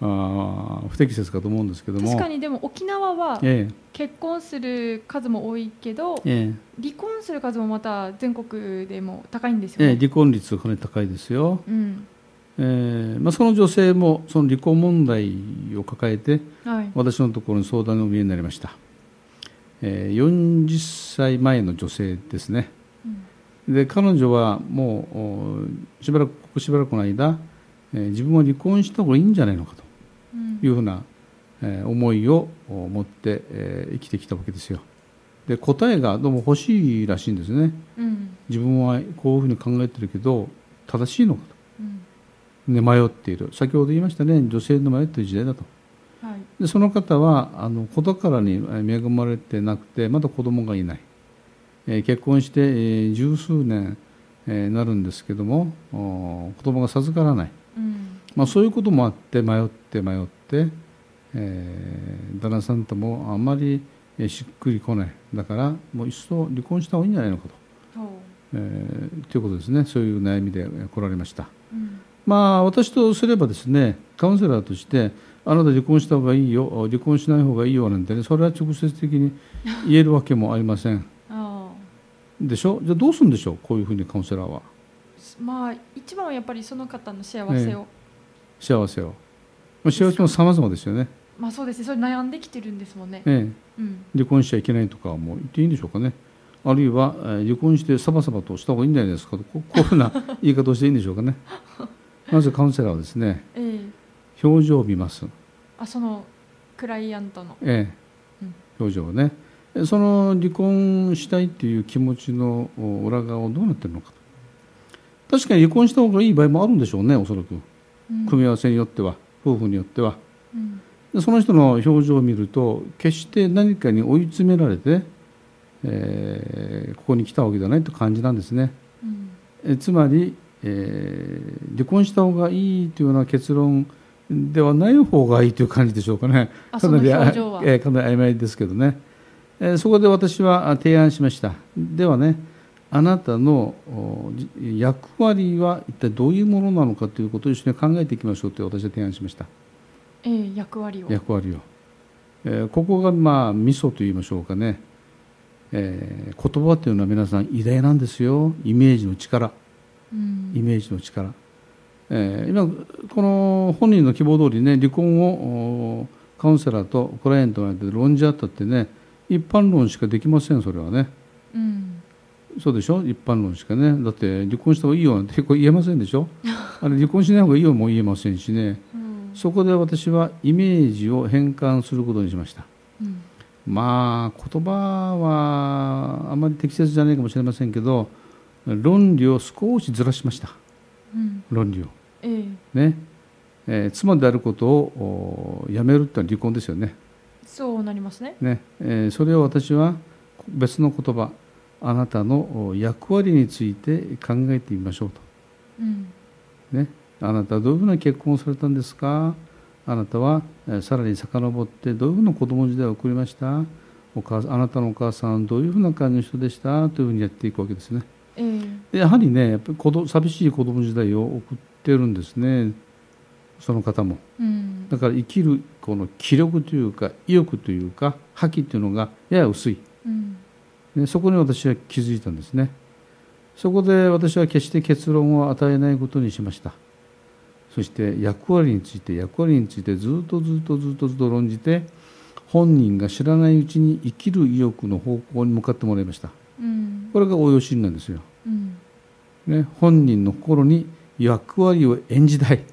あ不適切かと思うんですけども。確かにでも沖縄はえ結婚する数も多いけどええ。離婚する数もまた全国でも高いんですえええよね。離婚率がかなり高いですよ、うん。ええまあ、その女性もその離婚問題を抱えてはい。私のところに相談をお見えになりました、えー40歳前の女性ですね。うん。で彼女はもうおしばらくここしばらくの間、えー自分は離婚した方がいいんじゃないのかと。うんいうふうな、えー思いをお持って、えー生きてきたわけですよ。で答えがどうも欲しいらしいんですね。うん。自分はこういうふうに考えてるけど正しいのかうん。と、ね、迷っている。先ほど言いましたね女性の迷っている時代だと。はい。でその方はあの子宝に恵まれてなくてまだ子供がいない、えー結婚して、えー十数年、えーなるんですけどもお子供が授からない、うんまあ、そういうこともあって迷って迷って、えー旦那さんともあんまりえーしっくりこない。だからもういっそ離婚した方がいいんじゃないのかと、えーということですね。そういう悩みで来られました。うん。まあ、私とすればですねカウンセラーとしてあなた離婚した方がいいよ離婚しない方がいいよなんてねそれは直接的に <laughs> 言えるわけもありません。あでしょ？じゃあどうするんでしょう？こういうふうにカウンセラーは。あまあ一番はやっぱりその方の幸せを、幸せを。まあ幸せも様々ですよね、まあそうですね。それ悩んできてるんですもんね、えうん。え、離婚しちゃいけないとかはもう言っていいんでしょうかね。あるいは、えー離婚してサバサバとした方がいいんじゃないですかと。こ <laughs> ういうふうな言い方をしていいんでしょうかね。<laughs> まずカウンセラーはですねええ。表情を見ます。あそのクライアントの。ええ。うん。表情をね。えその離婚したいっていう気持ちのお裏側をどうなってるのかと。確かに離婚した方がいい場合もあるんでしょうねおそらく。うん組み合わせによっては夫婦によっては。うん。でその人の表情を見ると決して何かに追い詰められて、えーここに来たわけじゃないという感じなんですね。うん。えつまり、えー離婚した方がいいというような結論ではない方がいいという感じでしょうかね。かなりえーかなり曖昧ですけどね、えーそこで私はあ提案しました。ではねあなたの役割は一体どういうものなのかということを一緒に考えていきましょうと私は提案しました。ええ役割を。役割を、えーここがまあミソと言いましょうかね、えー言葉というのは皆さん偉大なんですよ。イメージの力。うん。イメージの力、えー今この本人の希望通りね離婚をおカウンセラーとクライアントの間で論じ合ったってね一般論しかできませんそれはね。うんそうでしょ？一般論しかね。だって離婚した方がいいよなんてこれ言えませんでしょ？<laughs> あれ離婚しない方がいいよも言えませんしね。うん。そこで私はイメージを変換することにしました。うん。まあ言葉はあまり適切じゃないかもしれませんけど論理を少しずらしました。うん。論理を。ええ。ね、えー妻であることをおやめるってのは離婚ですよね。そうなりますね。ね、えーそれを私は別の言葉あなたのお役割について考えてみましょうと、うん。ね、あなたはどういうふうな結婚をされたんですか？あなたは、えーさらに遡ってどういうふうな子供時代を送りました？お母あなたのお母さんはどういうふうな感じの人でした？というふうにやっていくわけですね。ええ。やはりねやっぱり子ど寂しい子供時代を送ってるんですね。その方も。うん。だから生きるこの気力というか意欲というか覇気というのがやや薄い、うんね、そこに私は気づいたんですね。そこで私は決して結論を与えないことにしました。そして役割について役割についてずっとずっとずっとずっと論じて本人が知らないうちに生きる意欲の方向に向かってもらいました。うん。これが応用心なんですよ、うん。ね、本人の心に役割を演じたい。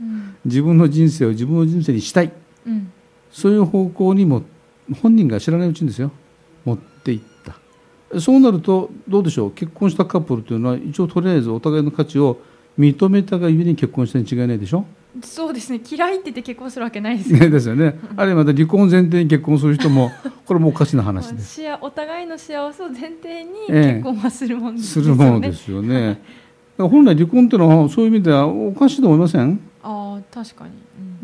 うん。自分の人生を自分の人生にしたい。うん。そういう方向にも本人が知らないうちにですよ。持ってそうなるとどうでしょう？結婚したカップルというのは一応とりあえずお互いの価値を認めたがゆえに結婚したに違いないでしょ？そうですね。嫌いって言って結婚するわけないです。よねですよね。<laughs> あるいはまた離婚前提に結婚する人もこれもおかしな話です。<laughs> お互いの幸せを前提にええ。結婚はするもんですすよね。るものですよね。だから本来離婚っていうのはそういう意味ではおかしいと思いません？ああ確かに。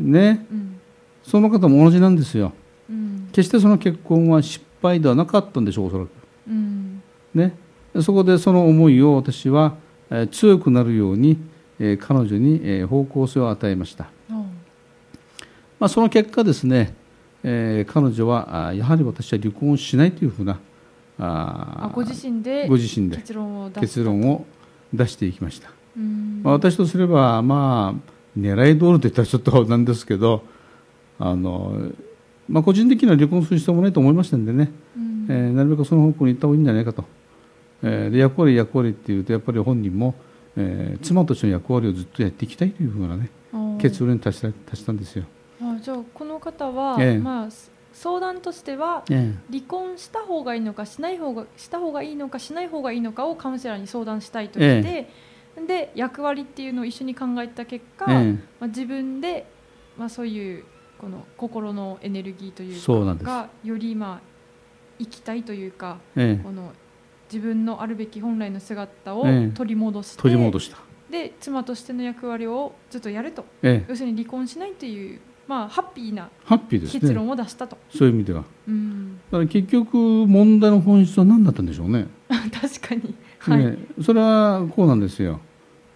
うん。ね。うん。その方も同じなんですよ。うん。決してその結婚は失敗ではなかったんでしょうおそらくうんね、そこでその思いを私は、えー強くなるように、えー彼女に、えー方向性を与えました、あまあ、その結果ですね、えー彼女はあやはり私は離婚をしないというふうなああご自身でご自身で結論を出す結論を出していきました、うん。まあ、私とすればまあ狙い通りと言ったらちょっとなんですけどあの、まあ、個人的には離婚する必要もないと思いましたんでね、うんえーなるべくその方向に行った方がいいんじゃないかと、えーで役割役割っていうとやっぱり本人も、えー妻としての役割をずっとやっていきたいというふうなね結論に達した達したんですよ。あじゃあこの方は、ええ。まあ相談としてはえ離婚した方がいいのかしない方がした方がいいのかしない方がいいのかをカウンセラーに相談したいと言って、で役割っていうのを一緒に考えた結果、えまあ、自分で、まあ、そういうこの心のエネルギーというかがよりまあ生きたいというかええ。この自分のあるべき本来の姿をええ。取り戻して、取り戻した、で妻としての役割をずっとやると。ええ。要するに離婚しないという、まあ、ハッピーな結ね。論を出したと、そういう意味では。うん、だから結局問題の本質は何だったんでしょうね。<laughs> 確かに、はい。ねそれはこうなんですよ。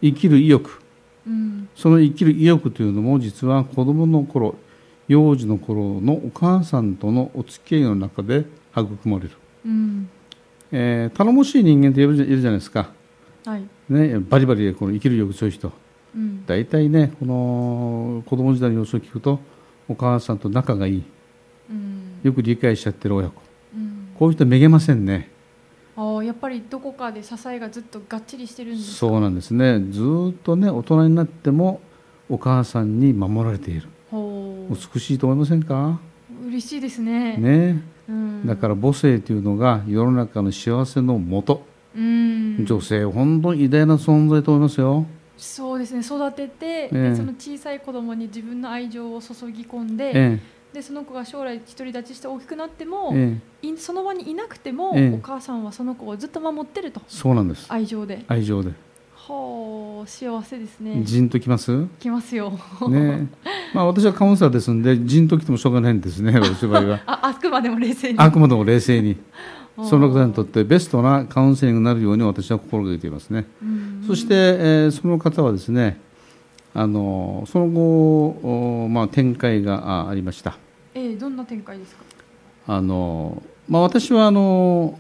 生きる意欲。うん。その生きる意欲というのも実は子供の頃幼児の頃のお母さんとのお付き合いの中で育まれる、うんえー頼もしい人間っているじゃいるじゃないですか、はいね、バリバリこの生きる意欲強い人うん大体ねこの子供時代の様子を聞くとお母さんと仲がいいうんよく理解しちゃってる親子うんこういう人はめげませんねああやっぱりどこかで支えがずっとがっちりしてるんですかそうなんですねずーっとね大人になってもお母さんに守られている美しいと思いませんか嬉しいですねねうん、だから母性というのが世の中の幸せのもと、うん。女性本当に偉大な存在と思いますよ。そうですね。育てて、ええ。でその小さい子供に自分の愛情を注ぎ込んで,、え。でその子が将来独り立ちして大きくなっても、ええ。いその場にいなくても、ええ。お母さんはその子をずっと守ってると。そうなんです。愛情で。愛情ではあ幸せですね。じんときます？ねきますよ。まあ私はカウンセラーですんでじんときてもしょうがないんですね <laughs> 私の場合は。ああくまでも冷静に。あくまでも冷静に。その方にとっってベストなカウンセリングになるように私は心がけていますね。そして、えーその方はですねあのその後、おまあ、展開があありました。ええどんな展開ですか？あの、まあ、私はあの、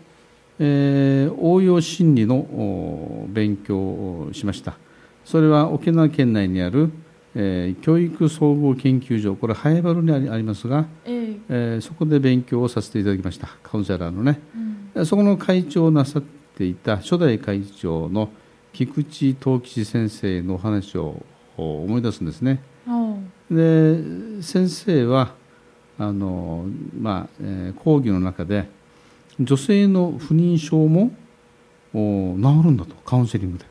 えー応用心理のお勉強をしました。それは沖縄県内にある、えー教育総合研究所これハエバルにありますが、ええ。えーそこで勉強をさせていただきました。カウンセラーのね。うん。そこの会長をなさっていた初代会長の菊池東吉先生のお話をお思い出すんですね。あで先生はあの、まあえー講義の中で女性の不妊症もお治るんだとカウンセリングで、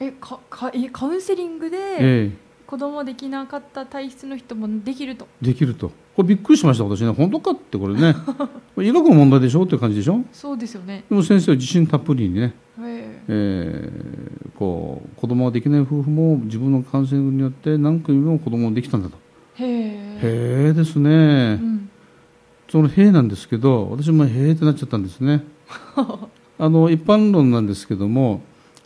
えかかえカウンセリングでえ子供できなかった体質の人もできると？えできると。これびっくりしました私ね。本当かってこれね。<laughs> これ医学の問題でしょっていう感じでしょ？そうですよね。でも先生は自信たっぷりにね、ええ。えーこう子供ができない夫婦も自分のカウンセリングによって何組も子供ができたんだと。へえ。へえですね、うんその「へえ」なんですけど私も「へえ」ってなっちゃったんですね。<laughs> あの一般論なんですけども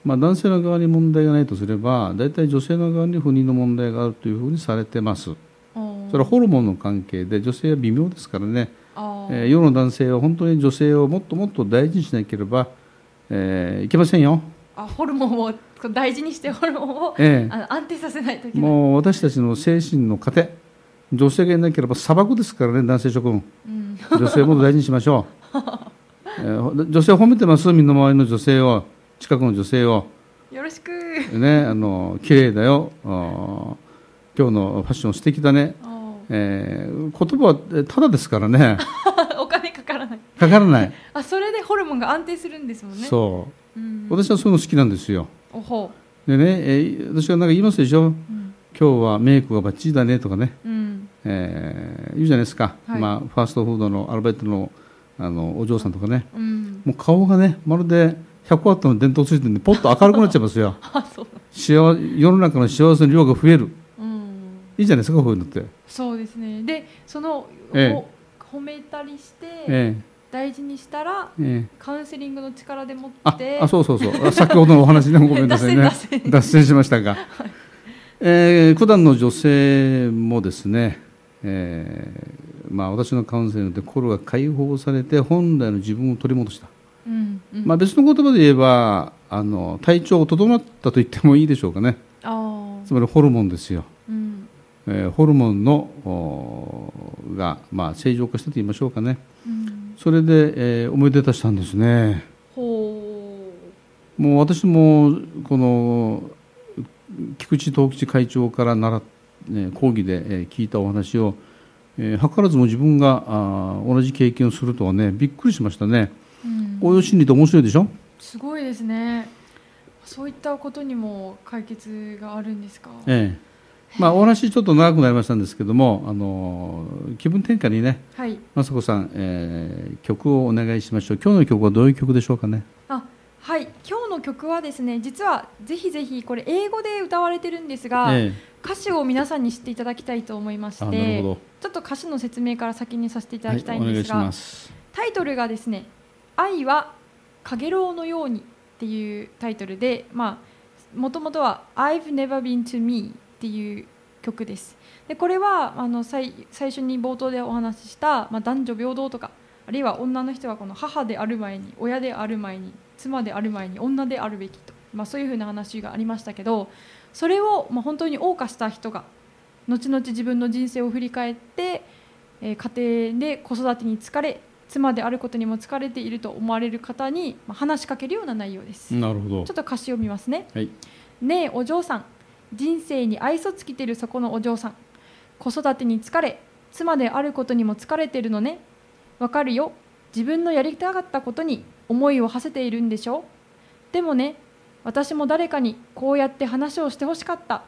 まあ、男性の側に問題がないとすれば大体女性の側に不妊の問題があるというふうにされてます。それはホルモンの関係で女性は微妙ですからね、えー、世の男性は本当に女性をもっともっと大事にしなければ、えー、いけませんよ。あホルモンを大事にしてホルモンを、ええ、あの安定させないといけない。もう私たちの精神の糧女性がいなければ砂漠ですからね男性諸君、うん、女性も大事にしましょう、<laughs> えー、女性褒めてます？みんな周りの女性を。近くの女性を。よろしく。ねあの綺麗だよ。今日のファッション素敵だね、えー、言葉はただですからね。<laughs> お金かからない。かからない。あそれでホルモンが安定するんですもんね。そう、うん、私はそういうの好きなんですよ。でね、えー、私がなんか言いますでしょ、うん、今日はメイクがバッチリだねとかね、うん、えー、言うじゃないですか、はい、まあ、ファーストフードのアルバイトのあのお嬢さんとかね、うん、もう顔がねまるで100ワットの電灯ついてるんでポッと明るくなっちゃいますよ。<laughs> 幸世の中の幸せの量が増える、うん、いいじゃないですかこういうのって。そうですね。でその、ええ、褒めたりして、ええ。大事にしたら、ええ、カウンセリングの力でもって。あそうそうそう。先ほどのお話でも <laughs> ごめんなさいね。脱線しましたが、<laughs> はい、えー、普段の女性もですね、えーまあ、私のカウンセリングで心が解放されて本来の自分を取り戻した、うんうん、まあ、別の言葉で言えばあの体調を整ったと言ってもいいでしょうかね。つまりホルモンですよ、うん。えー、ホルモンのが、まあ、正常化したと言いましょうかね、うん。それで、えー、思い出たしたんですね。もう私もこの菊池藤吉会長から習ね、講義で、えー、聞いたお話を、えー、図らずも自分があ同じ経験をするとはねびっくりしましたね、うん、応用心理って面白いでしょ？すごいですね。そういったことにも解決があるんですか？ええ。まあ、お話ちょっと長くなりましたんですけどもあの気分転換にね、はい、雅子さん、えー、曲をお願いしましょう。今日の曲はどういう曲でしょうかね？あはい。今日の曲はですね実はぜひぜひこれ英語で歌われてるんですが、ええ、歌詞を皆さんに知っていただきたいと思いましてちょっと歌詞の説明から先にさせていただきたいんですが、はい、タイトルがですね「愛はかげろうのように」っていうタイトルでまあもともとは「I've never been to me」っていう曲です。でこれはあの最最初に冒頭でお話しした、まあ、男女平等とかあるいは女の人はこの母である前に親である前に妻である前に女であるべきと、まあ、そういうふうな話がありましたけどそれを、まあ、本当に謳歌した人が後々自分の人生を振り返って、えー、家庭で子育てに疲れ妻であることにも疲れていると思われる方に、まあ、話しかけるような内容です。なるほど。ちょっと歌詞を見ますね、はい、ねえお嬢さん。人生に愛想尽きてるそこのお嬢さん。子育てに疲れ妻であることにも疲れてるのね。わかるよ。自分のやりたかったことに思いを馳せているんでしょ。でもね私も誰かにこうやって話をしてほしかった。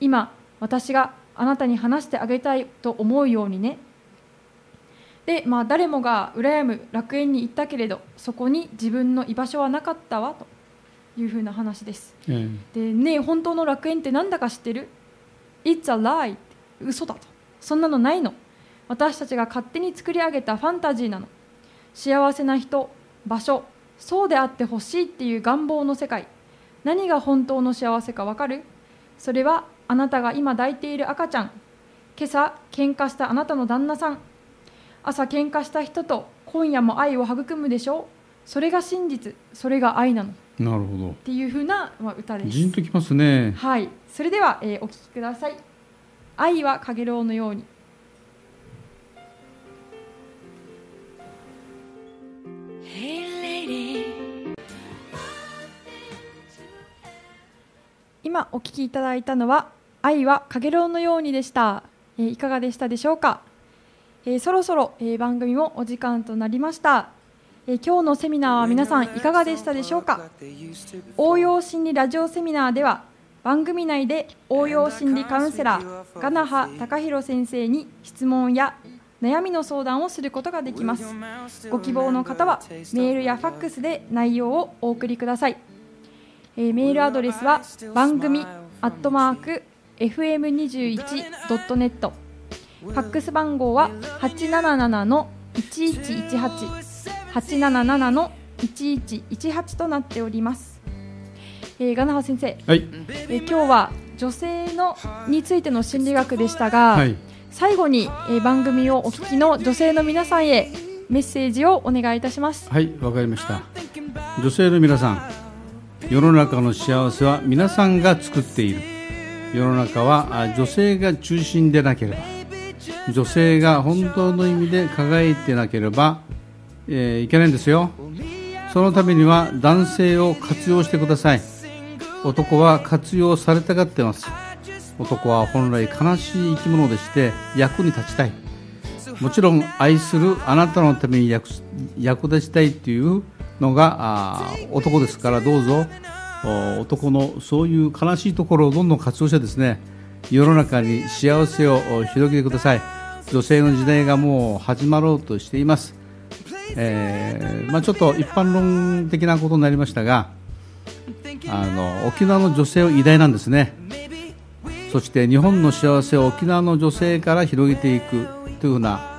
今私があなたに話してあげたいと思うようにね。で、まあ、誰もが羨む楽園に行ったけれどそこに自分の居場所はなかったわというふうな話です、うん、でね本当の楽園ってなんだか知ってる ?It's a lie. 嘘だと。そんなのないの。私たちが勝手に作り上げたファンタジーなの。幸せな人場所そうであってほしいっていう願望の世界何が本当の幸せかわかる？それはあなたが今抱いている赤ちゃん。今朝喧嘩したあなたの旦那さん。朝喧嘩した人と今夜も愛を育むでしょう。それが真実。それが愛なの。なるほど。っていうふうな、まあ、歌です。じんときますね。はい。それでは、えー、お聴きください「愛はかげろうのように」今お聴きいただいたのは「愛はかげろうのように」でした、えー、いかがでしたでしょうか、えー、そろそろ、えー、番組もお時間となりました。え今日のセミナーは皆さんいかがでしたでしょうか？応用心理ラジオセミナーでは番組内で応用心理カウンセラーガナハ隆弘先生に質問や悩みの相談をすることができます。ご希望の方はメールやファックスで内容をお送りください、えー、メールアドレスは番組アットマーク fm21.net ファックス番号は877の1118 877の1118となっております。えー、ガナハ先生、はい、えー、今日は女性のについての心理学でしたが、はい、最後に、えー、番組をお聞きの女性の皆さんへメッセージをお願いいたします。はいわかりました。女性の皆さん世の中の幸せは皆さんが作っている。世の中は女性が中心でなければ女性が本当の意味で輝いてなければ、えー、いけないんですよ。そのためには男性を活用してください。男は活用されたがってます。男は本来悲しい生き物でして役に立ちたい。もちろん愛するあなたのために役役立ちたいっていうのが男ですからどうぞ。男のそういう悲しいところをどんどん活用してですね世の中に幸せを広げてください。女性の時代がもう始まろうとしています、えー、まあ、ちょっと一般論的なことになりましたがあの沖縄の女性は偉大なんですね。そして日本の幸せを沖縄の女性から広げていくというふうな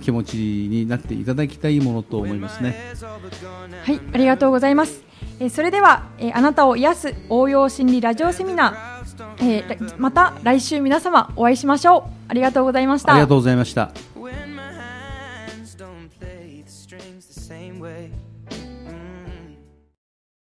気持ちになっていただきたいものと思いますね。はいありがとうございます。えそれでは、えあなたを癒す応用心理ラジオセミナー、えー、また来週皆様お会いしましょう。ありがとうございました。ありがとうございました